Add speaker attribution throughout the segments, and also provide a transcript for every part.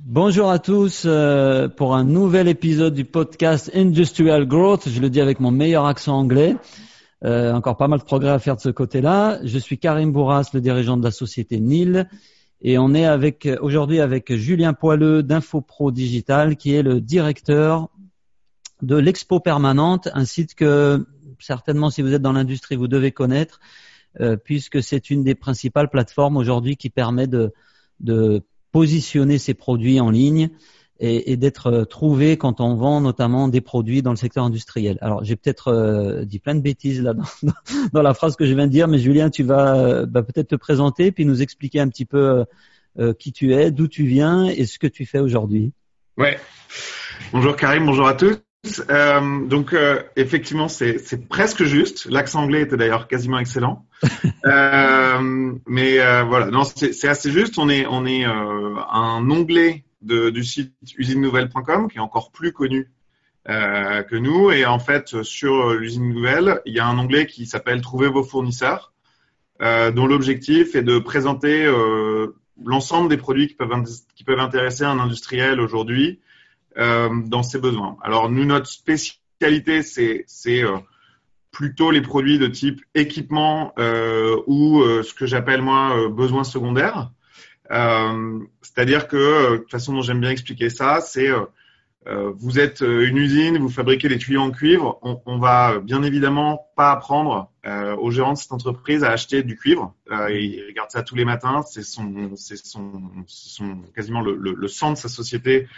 Speaker 1: Bonjour à tous euh, pour un nouvel épisode du podcast Industrial Growth. Je le dis avec mon meilleur accent anglais. Euh, encore pas mal de progrès à faire de ce côté-là. Je suis Karim Bourras, le dirigeant de la société NIL. Et on est avec aujourd'hui avec Julien Poileux d'InfoPro Digital, qui est le directeur de l'Expo Permanente, un site que certainement si vous êtes dans l'industrie, vous devez connaître, euh, puisque c'est une des principales plateformes aujourd'hui qui permet de, de positionner ses produits en ligne et, et d'être euh, trouvé quand on vend notamment des produits dans le secteur industriel. Alors j'ai peut-être euh, dit plein de bêtises là dans, dans, la phrase que je viens de dire, mais Julien, tu vas euh, bah, peut-être te présenter puis nous expliquer un petit peu qui tu es, d'où tu viens et ce que tu fais aujourd'hui.
Speaker 2: Ouais. Bonjour Karim, bonjour à tous. Euh, donc euh, effectivement, c'est presque juste. L'accent anglais était d'ailleurs quasiment excellent. euh, mais voilà, non, c'est assez juste. On est on est un onglet de, du site usinenouvelle.com qui est encore plus connu euh, que nous. Et en fait, sur l'usine nouvelle, il y a un onglet qui s'appelle Trouver vos fournisseurs, euh, dont l'objectif est de présenter euh, l'ensemble des produits qui peuvent, qui peuvent intéresser un industriel aujourd'hui euh, dans ses besoins. Alors nous, notre spécialité, c'est plutôt les produits de type équipement ou ce que j'appelle moi besoins secondaires. Euh, c'est-à-dire que, euh, de toute façon dont j'aime bien expliquer ça, c'est euh, vous êtes une usine, vous fabriquez des tuyaux en cuivre, on, on va bien évidemment pas apprendre euh, aux gérants de cette entreprise à acheter du cuivre. Euh, il regarde ça tous les matins, c'est son, son, son, quasiment le, sang de sa société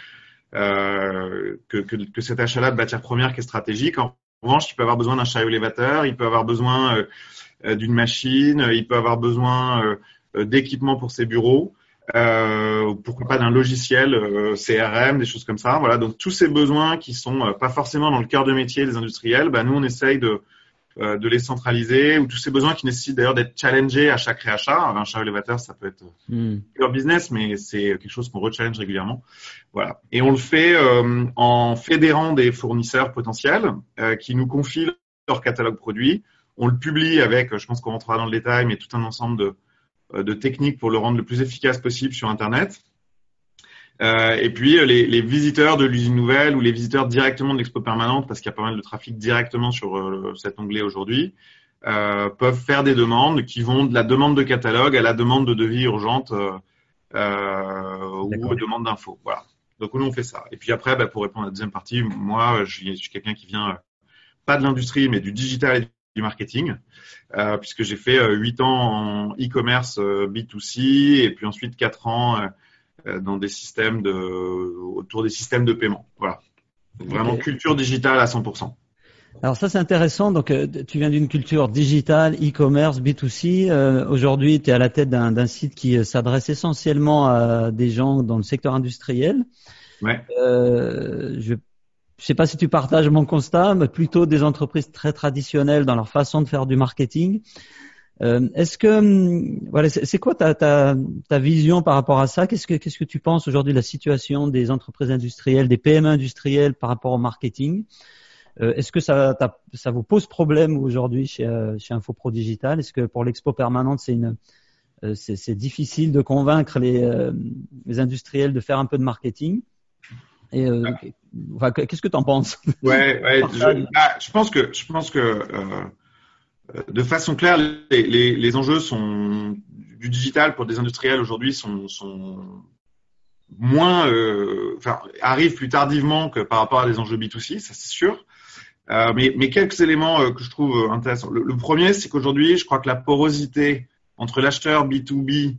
Speaker 2: euh, que, que, que, cet achat-là de matières premières qui est stratégique. En revanche, il peut avoir besoin d'un chariot élévateur, il peut avoir besoin d'une machine, il peut avoir besoin d'équipements pour ses bureaux euh, pourquoi pas d'un logiciel euh, CRM, des choses comme ça. Voilà, donc tous ces besoins qui sont euh, pas forcément dans le cœur de métier des industriels, bah, nous on essaye de euh, de les centraliser ou tous ces besoins qui nécessitent d'ailleurs d'être challengés à chaque réachat. Un char élévateur, ça peut être mm. leur business, mais c'est quelque chose qu'on rechallenge régulièrement. Voilà. Et on le fait euh, en fédérant des fournisseurs potentiels qui nous confient leur catalogue produit. On le publie avec, je pense qu'on rentrera dans le détail, mais tout un ensemble de, euh, de techniques pour le rendre le plus efficace possible sur Internet. Euh, et puis euh, les, les, visiteurs de l'usine nouvelle ou les visiteurs directement de l'expo permanente, parce qu'il y a pas mal de trafic directement sur euh, cet onglet aujourd'hui, euh, peuvent faire des demandes qui vont de la demande de catalogue à la demande de devis urgente ou demande d'infos. Voilà. Donc nous on fait ça. Et puis après, bah, pour répondre à la deuxième partie, moi je suis, je suis quelqu'un qui vient pas de l'industrie mais du digital et du marketing, puisque j'ai fait euh, 8 ans en e-commerce euh, B2C et puis ensuite 4 ans dans des systèmes de, autour des systèmes de paiement. Voilà. vraiment culture digitale à 100%.
Speaker 1: Alors ça c'est intéressant. Donc tu viens d'une culture digitale, e-commerce, B2C. Aujourd'hui tu es à la tête d'un site qui s'adresse essentiellement à des gens dans le secteur industriel.
Speaker 2: Ouais.
Speaker 1: je je sais pas si tu partages mon constat, mais plutôt des entreprises très traditionnelles dans leur façon de faire du marketing. Euh, est-ce que hum, voilà, c'est quoi ta, ta, ta, vision par rapport à ça? Qu'est-ce que qu'est-ce que tu penses aujourd'hui de la situation des entreprises industrielles, des PME industrielles par rapport au marketing? Euh, Est-ce que ça ça vous pose problème aujourd'hui chez euh, chez InfoPro Digital? Est-ce que pour l'expo permanente c'est une c'est difficile de convaincre les, les industriels de faire un peu de marketing? Et euh, enfin, qu'est-ce que tu en penses?
Speaker 2: Ouais, ouais je, bah, je, pense que je pense que euh, de façon claire, les, les, les, enjeux sont du digital pour des industriels aujourd'hui sont, sont moins, euh, enfin, arrivent plus tardivement que par rapport à des enjeux B2C, ça c'est sûr. Euh, mais, mais, quelques éléments euh, que je trouve intéressants. Le, le premier, c'est qu'aujourd'hui, je crois que la porosité entre l'acheteur B2B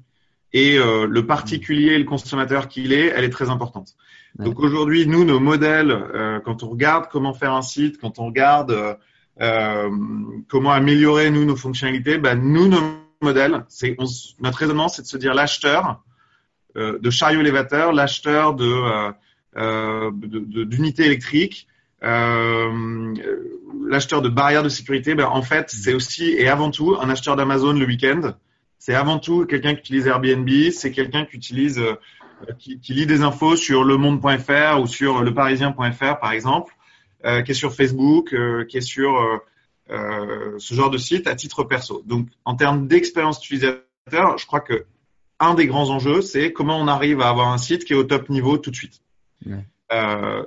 Speaker 2: et euh, le particulier, le consommateur qu'il est, elle est très importante. Donc aujourd'hui, nous, nos modèles, euh, quand on regarde comment faire un site, quand on regarde euh, euh comment améliorer nous nos fonctionnalités, ben, nous nos modèles, c'est notre raisonnement, c'est de se dire l'acheteur euh, de chariot élévateur, l'acheteur de d'unités électriques, l'acheteur de barrières de sécurité, ben, en fait, c'est aussi et avant tout un acheteur d'Amazon le week-end. C'est avant tout quelqu'un qui utilise Airbnb, c'est quelqu'un qui utilise euh, qui, qui, lit des infos sur lemonde.fr ou sur leparisien.fr par exemple, euh, qui est sur Facebook, euh, qui est sur euh, ce genre de site à titre perso. Donc en termes d'expérience utilisateur, je crois que un des grands enjeux, c'est comment on arrive à avoir un site qui est au top niveau tout de suite.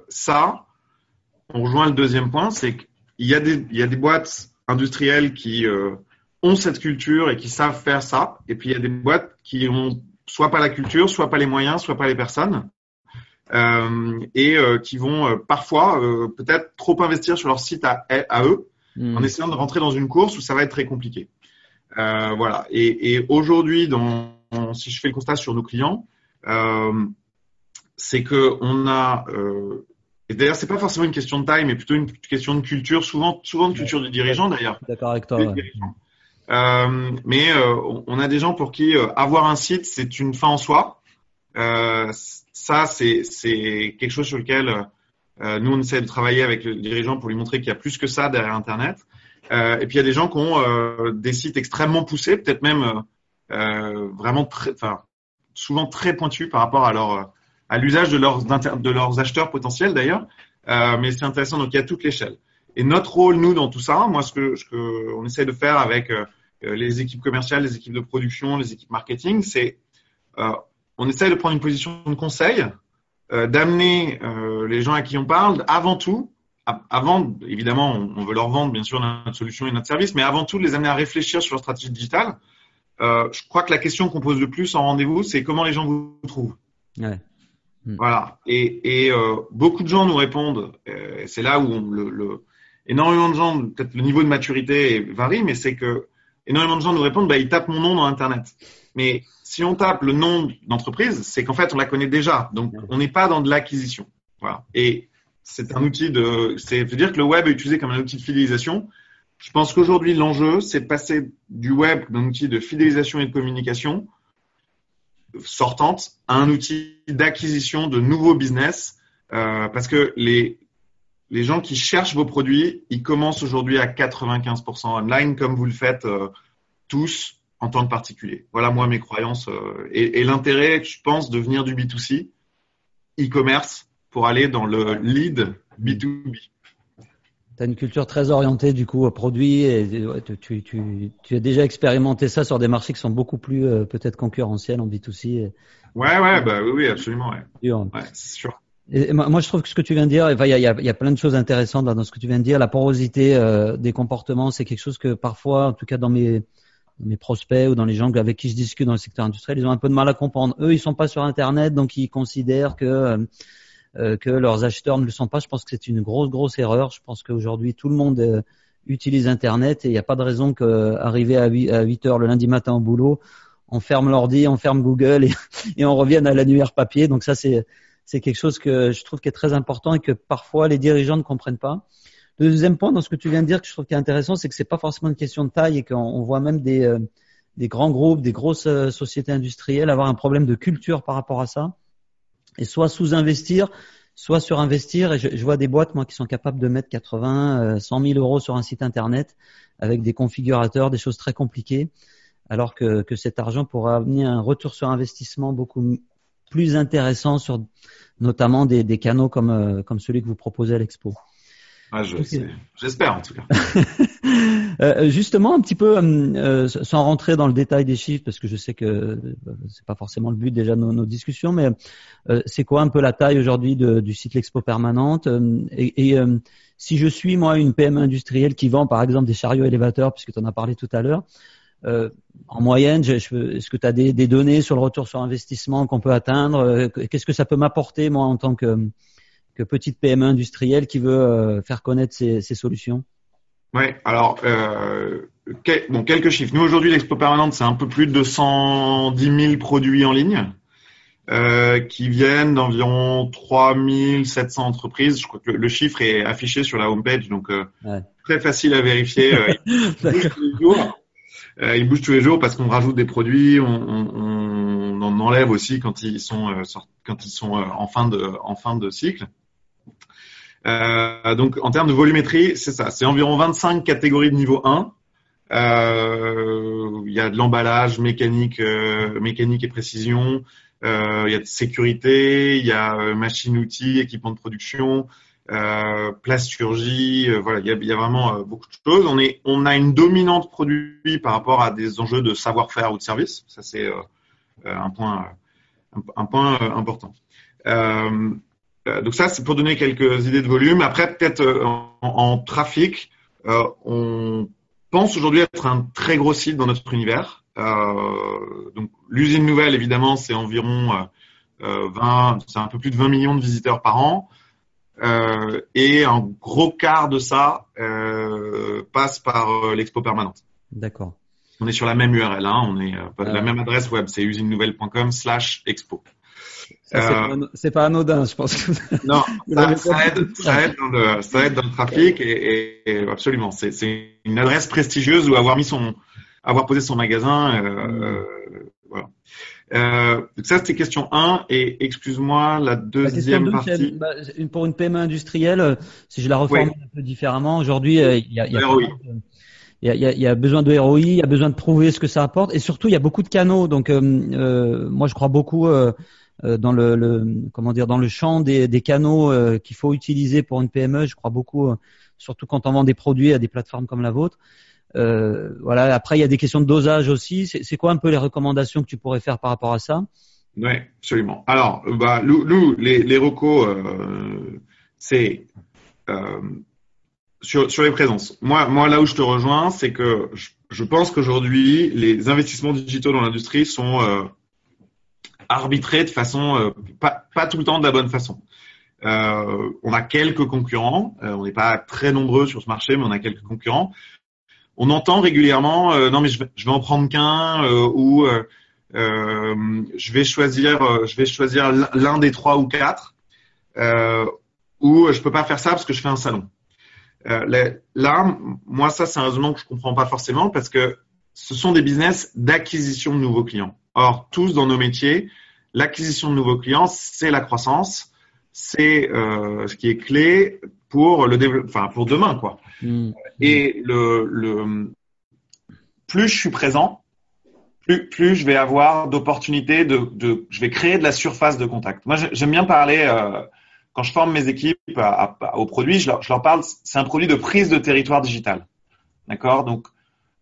Speaker 2: Ça, on rejoint le deuxième point, c'est qu'il y a des, il y a des boîtes industrielles qui ont cette culture et qui savent faire ça, et puis il y a des boîtes qui ont soit pas la culture, soit pas les moyens, soit pas les personnes. Euh, et euh, qui vont euh, parfois peut-être trop investir sur leur site à, à eux en
Speaker 1: Hmm.
Speaker 2: essayant de rentrer dans une course où ça va être très compliqué. Voilà. Et, et aujourd'hui, si je fais le constat sur nos clients, c'est que on a euh, et d'ailleurs c'est pas forcément une question de taille, mais plutôt une question de culture, souvent souvent de culture du dirigeant d'ailleurs.
Speaker 1: D'accord avec toi. Ouais.
Speaker 2: Euh, mais euh, on- a des gens pour qui avoir un site c'est une fin en soi. Euh, ça c'est quelque chose sur lequel euh, nous on essaie de travailler avec le dirigeant pour lui montrer qu'il y a plus que ça derrière Internet. Euh, et puis il y a des gens qui ont des sites extrêmement poussés, peut-être même vraiment très, enfin souvent très pointus par rapport à l'usage de leurs acheteurs potentiels d'ailleurs. Mais c'est intéressant donc il y a toute l'échelle. Et notre rôle, nous, dans tout ça, moi, ce que, on essaie de faire avec les équipes commerciales, les équipes de production, les équipes marketing, c'est on essaie de prendre une position de conseil, euh, d'amener euh, les gens à qui on parle, avant tout, avant, évidemment, on, on veut leur vendre, bien sûr, notre solution et notre service, mais avant tout, de les amener à réfléchir sur leur stratégie digitale. Euh, je crois que la question qu'on pose le plus en rendez-vous, c'est comment les gens vous trouvent.
Speaker 1: Ouais.
Speaker 2: Voilà. Et, et euh, beaucoup de gens nous répondent. euh, c'est là où on, le, le- énormément de gens, peut-être le niveau de maturité varie, mais c'est que énormément de gens nous répondent. Bah, ils tapent mon nom dans Internet. Mais si on tape le nom d'entreprise, c'est qu'en fait on la connaît déjà. Donc on n'est pas dans de l'acquisition. Voilà. Et c'est un outil de. C'est veut dire que le web est utilisé comme un outil de fidélisation. Je pense qu'aujourd'hui l'enjeu, c'est de passer du web d'un outil de fidélisation et de communication sortante à un outil d'acquisition de nouveaux business euh, parce que les les gens qui cherchent vos produits, ils commencent aujourd'hui à 95% online comme vous le faites euh, tous en tant que particulier. Voilà moi mes croyances euh, et, et l'intérêt, je pense, de venir du B2C, e-commerce, pour aller dans le lead B2B.
Speaker 1: Tu as une culture très orientée du coup aux produits et ouais, tu, tu, tu, tu as déjà expérimenté ça sur des marchés qui sont beaucoup plus euh, peut-être concurrentiels en B2C. Et,
Speaker 2: Ouais, ouais, bah oui, oui, absolument, ouais, c'est sûr.
Speaker 1: Et moi, je trouve que ce que tu viens de dire, enfin, il y a, il y, a, il y a plein de choses intéressantes dans ce que tu viens de dire. La porosité euh, des comportements, c'est quelque chose que parfois, en tout cas dans mes, mes prospects ou dans les gens avec qui je discute dans le secteur industriel, ils ont un peu de mal à comprendre. Eux, ils sont pas sur Internet, donc ils considèrent que euh, que leurs acheteurs ne le sont pas. Je pense que c'est une grosse, grosse erreur. Je pense qu'aujourd'hui, tout le monde euh, utilise Internet et il n'y a pas de raison qu'arriver à 8, à 8 heures le lundi matin au boulot, on ferme l'ordi, on ferme Google et, et on revienne à l'annuaire papier. Donc ça, c'est c'est quelque chose que je trouve qui est très important et que parfois les dirigeants ne comprennent pas. Deuxième point dans ce que tu viens de dire que je trouve qui est intéressant, c'est que c'est pas forcément une question de taille et qu'on on voit même des, euh, des grands groupes, des grosses euh, sociétés industrielles avoir un problème de culture par rapport à ça et soit sous-investir, soit surinvestir. Et je, je, vois des boîtes moi qui sont capables de mettre 80, 100 000 euros sur un site internet avec des configurateurs, des choses très compliquées, alors que, que cet argent pourra amener un retour sur investissement beaucoup plus intéressant sur notamment des, des canaux comme, euh, comme celui que vous proposez à l'expo.
Speaker 2: Ah, J'espère je, en tout cas.
Speaker 1: euh, justement, un petit peu, euh, sans rentrer dans le détail des chiffres, parce que je sais que euh, c'est pas forcément le but déjà de nos, nos discussions, mais euh, c'est quoi un peu la taille aujourd'hui du site L'Expo Permanente Et, et si je suis moi une PM industrielle qui vend par exemple des chariots élévateurs, puisque tu en as parlé tout à l'heure, euh, en moyenne, est-ce que tu as des, des, données sur le retour sur investissement qu'on peut atteindre Qu'est-ce que ça peut m'apporter moi en tant que, que petite PME industrielle qui veut euh, faire connaître ses, ses solutions
Speaker 2: Oui, alors euh, quel, bon, quelques chiffres. Nous aujourd'hui, l'Expo Permanente, c'est un peu plus de 110 000 produits en ligne euh, qui viennent d'environ 3700 entreprises. Je crois que le, le, chiffre est affiché sur la homepage, donc euh,
Speaker 1: ouais.
Speaker 2: très facile à vérifier. Euh, ils bougent tous les jours parce qu'on rajoute des produits, on, on, on, en enlève aussi quand ils sont quand ils sont en fin de en fin de cycle. Euh, donc en termes de volumétrie, c'est ça, c'est environ 25 catégories de niveau 1. il y a de l'emballage, mécanique, mécanique et précision. il y a de sécurité, il y a machine-outils, équipement de production, euh, plasturgie, euh, voilà, il y a, vraiment euh, beaucoup de choses. On est, on a une dominante produit par rapport à des enjeux de savoir-faire ou de service. Ça c'est un point, un, point important. Donc ça, c'est pour donner quelques idées de volume. Après, peut-être en, trafic, on pense aujourd'hui être un très gros site dans notre univers. donc l'usine nouvelle, évidemment, c'est environ 20, c'est un peu plus de 20 millions de visiteurs par an. Euh, et un gros quart de ça euh, passe par euh, l'expo permanente.
Speaker 1: D'accord.
Speaker 2: On est sur la même URL, hein, on est la même adresse web, c'est usinenouvelle.com slash expo.
Speaker 1: C'est pas, anodin, je pense.
Speaker 2: non, ça, ça, aide, ça, aide dans le, ça aide dans le trafic et, et, absolument. C'est une adresse prestigieuse où avoir mis son, avoir posé son magasin, euh, voilà. Euh, ça, c'était question 1. Et excuse-moi, la deuxième partie.
Speaker 1: Bah, pour une PME industrielle, euh, si je la reforme un peu différemment, aujourd'hui, euh, il y a, y, a, y, a, y a, besoin de ROI, il y a besoin de prouver ce que ça apporte. Et surtout, il y a beaucoup de canaux. Donc, euh, moi, je crois beaucoup dans le, comment dire dans le champ des, canaux qu'il faut utiliser pour une PME. Je crois beaucoup, surtout quand on vend des produits à des plateformes comme la vôtre. Euh, voilà. Après, il y a des questions de dosage aussi. C'est quoi un peu les recommandations que tu pourrais faire par rapport à ça?
Speaker 2: Oui, absolument. Alors, bah, nous, les, les recos, euh, c'est euh, sur, les présences. Moi, moi, là où je te rejoins, c'est que je pense qu'aujourd'hui, les investissements digitaux dans l'industrie sont euh, arbitrés de façon euh, pas, pas tout le temps de la bonne façon. Euh, on a quelques concurrents, on n'est pas très nombreux sur ce marché, mais on a quelques concurrents on entend régulièrement euh, non mais je vais, je vais en prendre qu'un euh, ou euh, je vais choisir je vais choisir l'un des trois ou quatre ou je peux pas faire ça parce que je fais un salon. là, moi ça c'est un raisonnement que je comprends pas forcément parce que ce sont des business d'acquisition de nouveaux clients. Or tous dans nos métiers, l'acquisition de nouveaux clients c'est la croissance, c'est ce qui est clé pour le développement, enfin pour demain quoi. Mm. Et le, le, plus je suis présent, plus, plus je vais avoir d'opportunités de, de, je vais créer de la surface de contact. Moi, j'aime bien parler euh, quand je forme mes équipes à, aux produits, je leur, je leur parle. C'est un produit de prise de territoire digital, d'accord? Donc,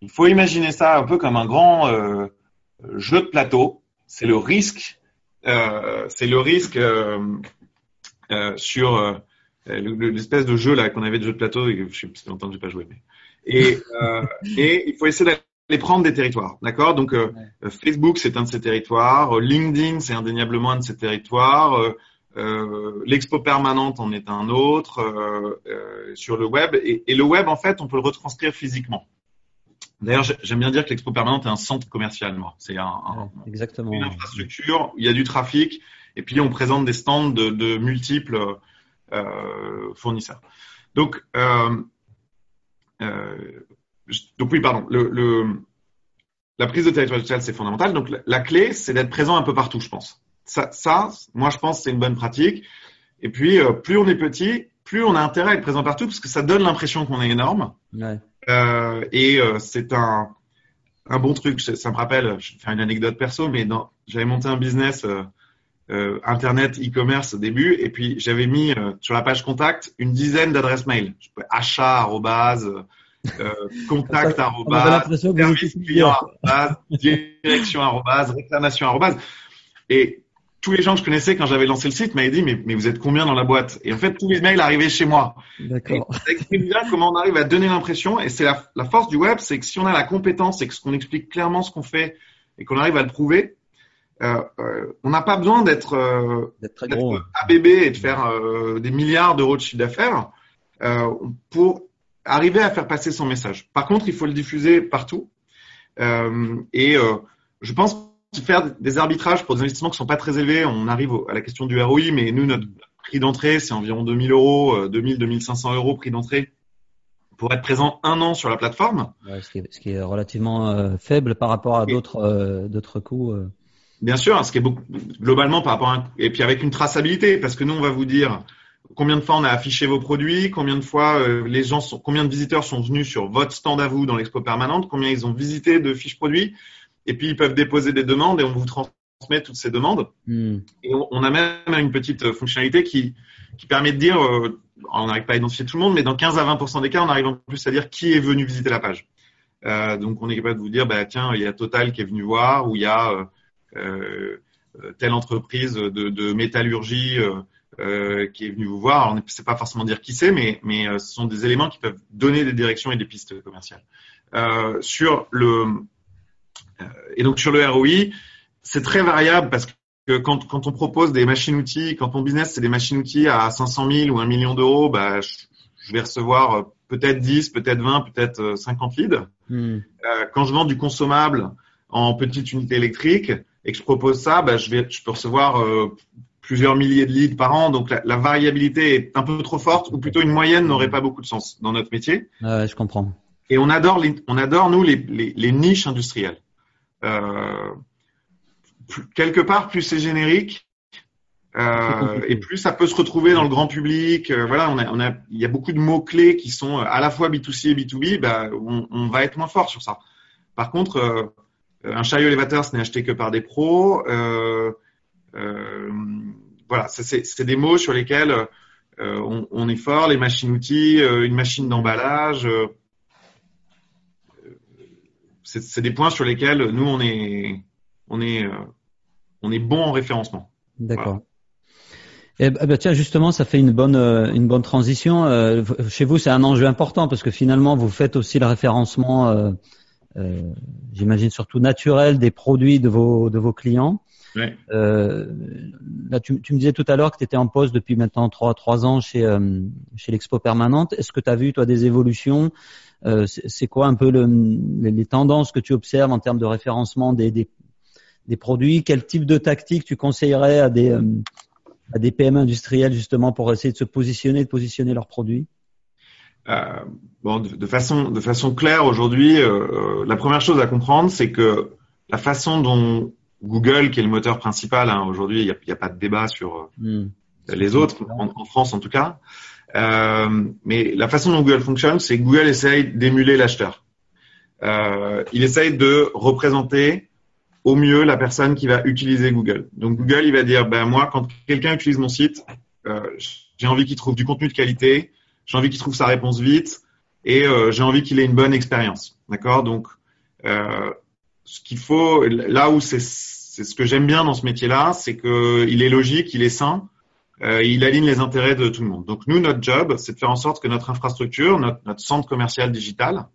Speaker 2: il faut imaginer ça un peu comme un grand euh, jeu de plateau. C'est le risque, euh, c'est le risque euh, euh, sur euh, l'espèce de jeu là qu'on avait de jeu de plateau, et je sais pas longtemps que j'ai pas joué, mais et, euh, et il faut essayer d'aller prendre des territoires, d'accord? Donc euh, Facebook c'est un de ces territoires, LinkedIn c'est indéniablement un de ces territoires, euh, l'expo permanente en est un autre sur le web et, et, le web en fait on peut le retranscrire physiquement. D'ailleurs j'aime bien dire que l'expo permanente est un centre commercial, moi. C'est un, un,
Speaker 1: exactement
Speaker 2: une infrastructure, il y a du trafic et puis on présente des stands de, de multiples euh, fournisseurs. Donc, euh, euh, donc oui, pardon. Le, la prise de territoire digital, c'est fondamental. Donc, la, clé, c'est d'être présent un peu partout, je pense. Ça, ça moi, je pense, c'est une bonne pratique. Et puis, plus on est petit, plus on a intérêt à être présent partout parce que ça donne l'impression qu'on est énorme. Ouais. Euh, et c'est un, un bon truc. Ça me rappelle, je vais faire une anecdote perso, mais j'avais monté un business euh, internet e-commerce au début et puis j'avais mis euh, sur la page contact une dizaine d'adresses mail. Achat arrobase euh, contact service client direction réclamation et tous les gens que je connaissais quand j'avais lancé le site m'avaient dit mais, mais vous êtes combien dans la boîte? Et en fait tous les mails arrivaient chez moi.
Speaker 1: D'accord.
Speaker 2: ça explique bien comment on arrive à donner l'impression. Et c'est la, la force du web c'est que si on a la compétence et que ce qu'on explique clairement ce qu'on fait et qu'on arrive à le prouver euh, euh, on n'a pas besoin d'être euh, ABB et de faire des milliards d'euros de chiffre d'affaires pour arriver à faire passer son message. Par contre, il faut le diffuser partout. et je pense faire des arbitrages pour des investissements qui sont pas très élevés. On arrive à la question du ROI, mais nous, notre prix d'entrée, c'est environ 2000 euros, 2000, 2500 euros prix d'entrée pour être présent un an sur la plateforme.
Speaker 1: ce, qui est, relativement faible par rapport à d'autres d'autres coûts.
Speaker 2: Bien sûr, ce qui est beaucoup, globalement par rapport à et puis avec une traçabilité, parce que nous on va vous dire combien de fois on a affiché vos produits, combien de fois euh, les gens sont, combien de visiteurs sont venus sur votre stand à vous dans l'expo permanente, combien ils ont visité de fiches produits, et puis ils peuvent déposer des demandes et on vous transmet toutes ces demandes. Hmm. Et on, a même une petite fonctionnalité qui qui permet de dire, euh, on n'arrive pas à identifier tout le monde, mais dans 15 à 20% des cas, on arrive en plus à dire qui est venu visiter la page. Euh, donc on est capable de vous dire, bah tiens, il y a Total qui est venu voir, ou il y a telle entreprise de, de métallurgie qui est venue vous voir. Alors, on ne sait pas forcément dire qui c'est, mais, mais ce sont des éléments qui peuvent donner des directions et des pistes commerciales. sur le et donc sur le ROI, c'est très variable parce que quand, quand on propose des machines-outils, quand mon business c'est des machines-outils à 500 000 ou 1 million d'euros, bah, je, vais recevoir euh, peut-être 10, peut-être 20, peut-être 50 euh, leads. Hmm. Euh, quand je vends du consommable en petite unité électrique et que je propose ça, bah, je, vais, je peux recevoir euh, plusieurs milliers de leads par an. Donc la, la, variabilité est un peu trop forte, ou plutôt une moyenne n'aurait pas beaucoup de sens dans notre métier.
Speaker 1: Ouais, je comprends.
Speaker 2: Et on adore, les, on adore nous les, les, les niches industrielles. Euh, quelque part, plus c'est générique, euh, et plus ça peut se retrouver dans le grand public. Euh, voilà, on a, on a, il y a beaucoup de mots clés qui sont à la fois B2C et B2B. Bah, on, on va être moins fort sur ça. Par contre, euh, un chariot élévateur, ce n'est acheté que par des pros. Voilà, c'est des mots sur lesquels on, on, est fort. Les machines-outils, une machine d'emballage. C'est des points sur lesquels nous on est on est, euh, on est bon en référencement.
Speaker 1: D'accord. Eh ben, bah, tiens, justement, ça fait une bonne, euh, une bonne transition. Euh, chez vous, c'est un enjeu important parce que finalement, vous faites aussi le référencement, euh, j'imagine surtout naturel des produits de vos, de vos clients. Ouais. là, tu, tu, me disais tout à l'heure que tu étais en poste depuis maintenant trois, trois ans chez, chez l'Expo Permanente. Est-ce que tu as vu, toi, des évolutions C'est quoi un peu le, les, tendances que tu observes en termes de référencement des, des, des produits, quel type de tactique tu conseillerais à des, euh, à des PM industriels justement pour essayer de se positionner, de positionner leurs produits?
Speaker 2: Euh, bon, de, façon, de façon claire aujourd'hui, euh, euh, la première chose à comprendre, c'est que la façon dont Google, qui est le moteur principal, hein, aujourd'hui, il n'y a, a, pas de débat sur hmm. les autres, en, en, France en tout cas, euh, mais la façon dont Google fonctionne, c'est que Google essaye d'émuler l'acheteur. il essaye de représenter au mieux la personne qui va utiliser Google. Donc Google, il va dire, ben moi, quand quelqu'un utilise mon site, euh, j'ai envie qu'il trouve du contenu de qualité, j'ai envie qu'il trouve sa réponse vite, et euh, j'ai envie qu'il ait une bonne expérience. D'accord? Donc, euh, ce qu'il faut, là où c'est ce que j'aime bien dans ce métier-là, c'est qu'il est logique, il est sain, euh, il aligne les intérêts de tout le monde. Donc nous, notre job, c'est de faire en sorte que notre infrastructure, notre, notre centre commercial digital,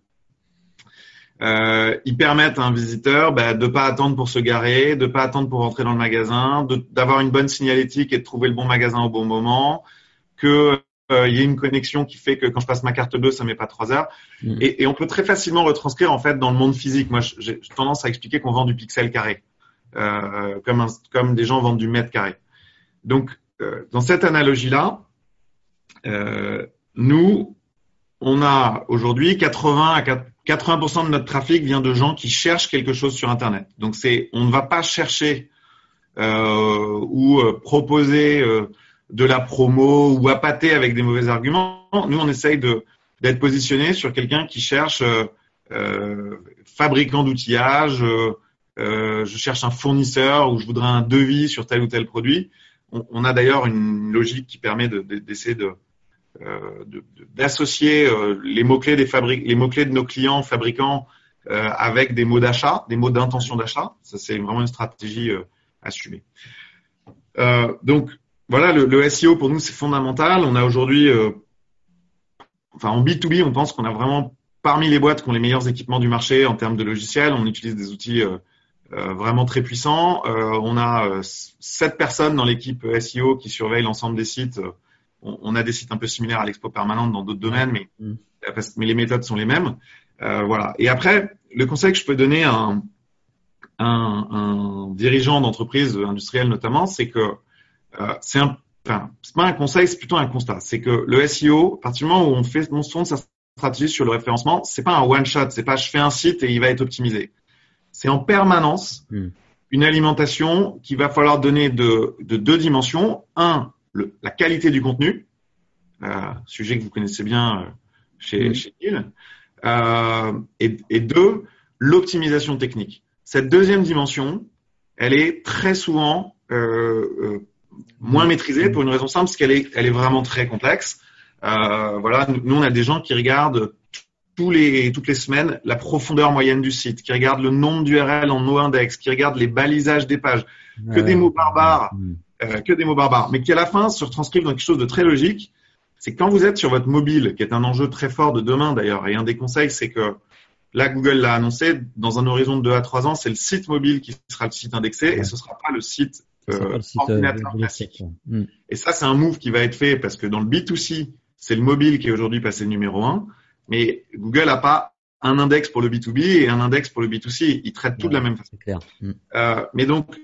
Speaker 2: euh, ils permettent à un visiteur bah, de pas attendre pour se garer, de pas attendre pour rentrer dans le magasin, d'avoir une bonne signalétique et de trouver le bon magasin au bon moment, que euh, il y ait une connexion qui fait que quand je passe ma carte bleue, ça met pas trois heures. Mm. Et, et, on peut très facilement retranscrire en fait dans le monde physique. Moi, j'ai tendance à expliquer qu'on vend du pixel carré, euh, comme, un, comme des gens vendent du mètre carré. Donc, dans cette analogie-là, euh, nous, on a aujourd'hui 80 à 4 80% de notre trafic vient de gens qui cherchent quelque chose sur Internet. Donc c'est, on ne va pas chercher euh, ou euh, proposer euh, de la promo ou appâter avec des mauvais arguments. Nous, on essaye d'être positionné sur quelqu'un qui cherche euh, fabricant d'outillage. je cherche un fournisseur ou je voudrais un devis sur tel ou tel produit. On, a d'ailleurs une logique qui permet d'essayer de, euh, d'associer euh, les mots-clés des fabriques, les mots-clés de nos clients fabricants euh, avec des mots d'achat, des mots d'intention d'achat. Ça, c'est vraiment une stratégie assumée. donc, voilà, le, le, SEO pour nous, c'est fondamental. On a aujourd'hui, enfin, en B2B, on pense qu'on a vraiment parmi les boîtes qui ont les meilleurs équipements du marché en termes de logiciels. On utilise des outils vraiment très puissants. on a sept personnes dans l'équipe SEO qui surveillent l'ensemble des sites on, a des sites un peu similaires à l'expo permanente dans d'autres domaines, mais, mm. mais les méthodes sont les mêmes. Euh, voilà. Et après, le conseil que je peux donner à un, un, un dirigeant d'entreprise industrielle notamment, c'est que euh, c'est un, enfin, c'est pas un conseil, c'est plutôt un constat. C'est que le SEO, à partir du moment où on fait, on se sa stratégie sur le référencement, c'est pas un one shot, c'est pas je fais un site et il va être optimisé. C'est en permanence mm. une alimentation qui va falloir donner de, de deux dimensions. Un, la qualité du contenu, euh, sujet que vous connaissez bien euh, chez, chez euh, et, deux, l'optimisation technique. Cette deuxième dimension, elle est très souvent moins maîtrisée pour une raison simple, parce qu'elle est, elle est vraiment très complexe. voilà, nous, on a des gens qui regardent tous les, toutes les semaines la profondeur moyenne du site, qui regarde le nombre d'URL en no-index, qui regarde les balisages des pages, que des mots barbares, euh, que des mots barbares, mais qui à la fin se retranscrivent dans quelque chose de très logique. C'est quand vous êtes sur votre mobile, qui est un enjeu très fort de demain d'ailleurs, et un des conseils, c'est que là, Google l'a annoncé, dans un horizon de 2 à 3 ans, c'est le site mobile qui sera le site indexé, et ce sera pas le site, euh, ordinateur classique. Hmm. Et ça, c'est un move qui va être fait parce que dans le B2C, c'est le mobile qui est aujourd'hui passé numéro 1. Mais Google n'a pas un index pour le B2B et un index pour le B2C. Ils traitent tout de la même façon.
Speaker 1: Clair.
Speaker 2: Mm. Euh, mais donc,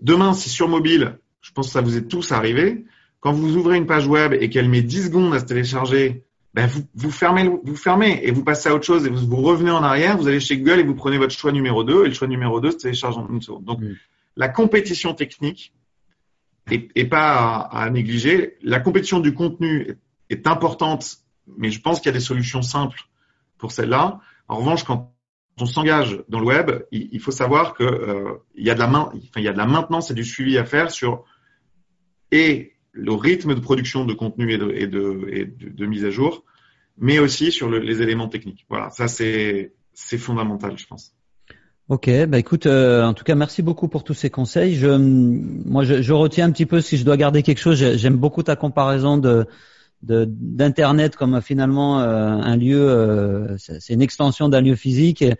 Speaker 2: demain, si sur mobile, je pense que ça vous est tous arrivé, quand vous ouvrez une page web et qu'elle met 10 secondes à se télécharger, ben vous, vous, fermez, vous fermez et vous passez à autre chose et vous, vous, revenez en arrière, vous allez chez Google et vous prenez votre choix numéro 2 et le choix numéro 2 se télécharge en une seconde. Donc, mm. la compétition technique est, pas à, à, négliger. La compétition du contenu est, est importante mais je pense qu'il y a des solutions simples pour celle-là. En revanche, quand on s'engage dans le web, il, faut savoir que euh, y a de la main, enfin, il y a de la maintenance et du suivi à faire sur et le rythme de production de contenu et de, mise à jour, mais aussi sur le, les éléments techniques. Voilà, ça c'est fondamental, je pense.
Speaker 1: Ok, bah écoute, euh, en tout cas, merci beaucoup pour tous ces conseils. Je, moi, je, retiens un petit peu si je dois garder quelque chose. J'aime beaucoup ta comparaison de d'internet comme finalement euh, un lieu, euh, c'est une extension d'un lieu physique. Et,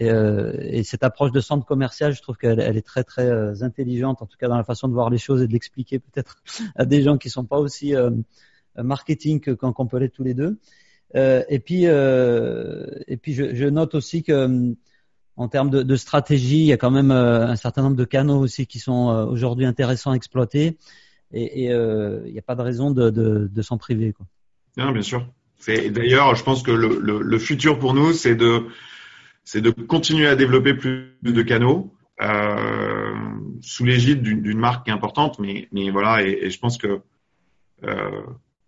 Speaker 1: euh, et, cette approche de centre commercial, je trouve qu'elle elle est très très intelligente, en tout cas dans la façon de voir les choses et de l'expliquer peut-être à des gens qui sont pas aussi marketing que quand on peut l'être tous les deux. et puis et puis je, je, note aussi que en termes de, de, stratégie, il y a quand même un certain nombre de canaux aussi qui sont aujourd'hui intéressants à exploiter et il euh, n'y a pas de raison de, s'en priver. Quoi.
Speaker 2: Non, bien sûr. D'ailleurs, je pense que le, futur pour nous, c'est de, de continuer à développer plus de canaux euh, sous l'égide d'une marque qui est importante, mais, mais voilà, et, je pense que euh,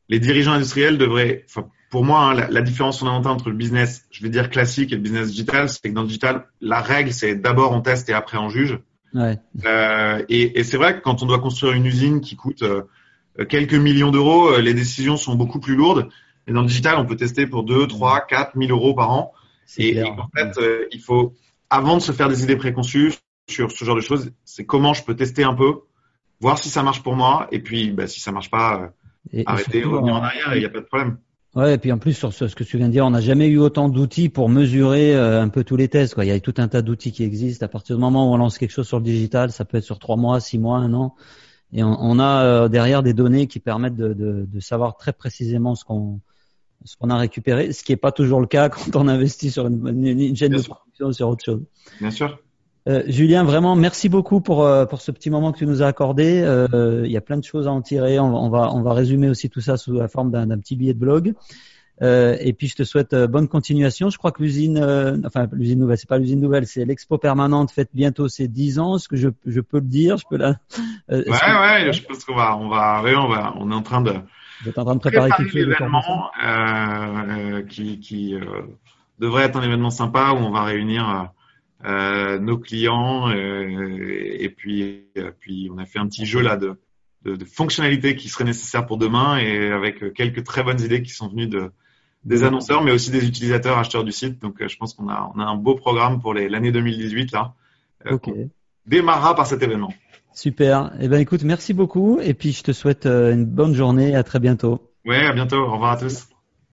Speaker 2: les dirigeants industriels devraient, pour moi, hein, la, la, différence fondamentale entre le business, je vais dire classique et le business digital, c'est que dans le digital, la règle, c'est d'abord on teste et après on juge.
Speaker 1: Ouais.
Speaker 2: Euh, et, et c'est vrai que quand on doit construire une usine qui coûte euh, quelques millions d'euros, euh, les décisions sont beaucoup plus lourdes. Et dans le digital, on peut tester pour 2, 3, 4 000 euros par an. Et, et, en fait, euh, il faut, avant de se faire des idées préconçues sur ce genre de choses, c'est comment je peux tester un peu, voir si ça marche pour moi, et puis bah, si ça marche pas, et, arrêter, revenir en arrière, il n'y a pas de problème.
Speaker 1: Ouais, et puis en plus sur ce, que tu viens de dire, on n'a jamais eu autant d'outils pour mesurer euh, un peu tous les tests. Quoi. Il y a tout un tas d'outils qui existent. À partir du moment où on lance quelque chose sur le digital, ça peut être sur trois mois, six mois, un an, et on, on a euh, derrière des données qui permettent de, de, de savoir très précisément ce qu'on ce qu'on a récupéré, ce qui n'est pas toujours le cas quand on investit sur une, une chaîne de production ou sur autre chose.
Speaker 2: Bien sûr.
Speaker 1: Euh, Julien, vraiment, merci beaucoup pour euh, pour ce petit moment que tu nous as accordé. Euh, il y a plein de choses à en tirer. On, va on va résumer aussi tout ça sous la forme d'un petit billet de blog. et puis je te souhaite bonne continuation. Je crois que l'usine, enfin l'usine nouvelle, c'est pas l'usine nouvelle, c'est l'expo permanente fête bientôt ses 10 ans. Est-ce que je, je peux le dire Je peux
Speaker 2: la. ouais ouais, je pense qu'on va on va on va on est en train de.
Speaker 1: Vous êtes en train de préparer, quelque chose
Speaker 2: événement qui qui devrait être un événement sympa où on va réunir euh, nos clients euh, et puis euh, puis on a fait un petit jeu là de, de, de, fonctionnalités qui seraient nécessaires pour demain et avec quelques très bonnes idées qui sont venues de des annonceurs mais aussi des utilisateurs acheteurs du site. Donc je pense qu'on a on a un beau programme pour l'année 2018 là.
Speaker 1: Okay.
Speaker 2: démarrera par cet événement.
Speaker 1: Super. Et eh ben écoute merci beaucoup et puis je te souhaite une bonne journée. À très bientôt.
Speaker 2: Ouais à bientôt. Au revoir à tous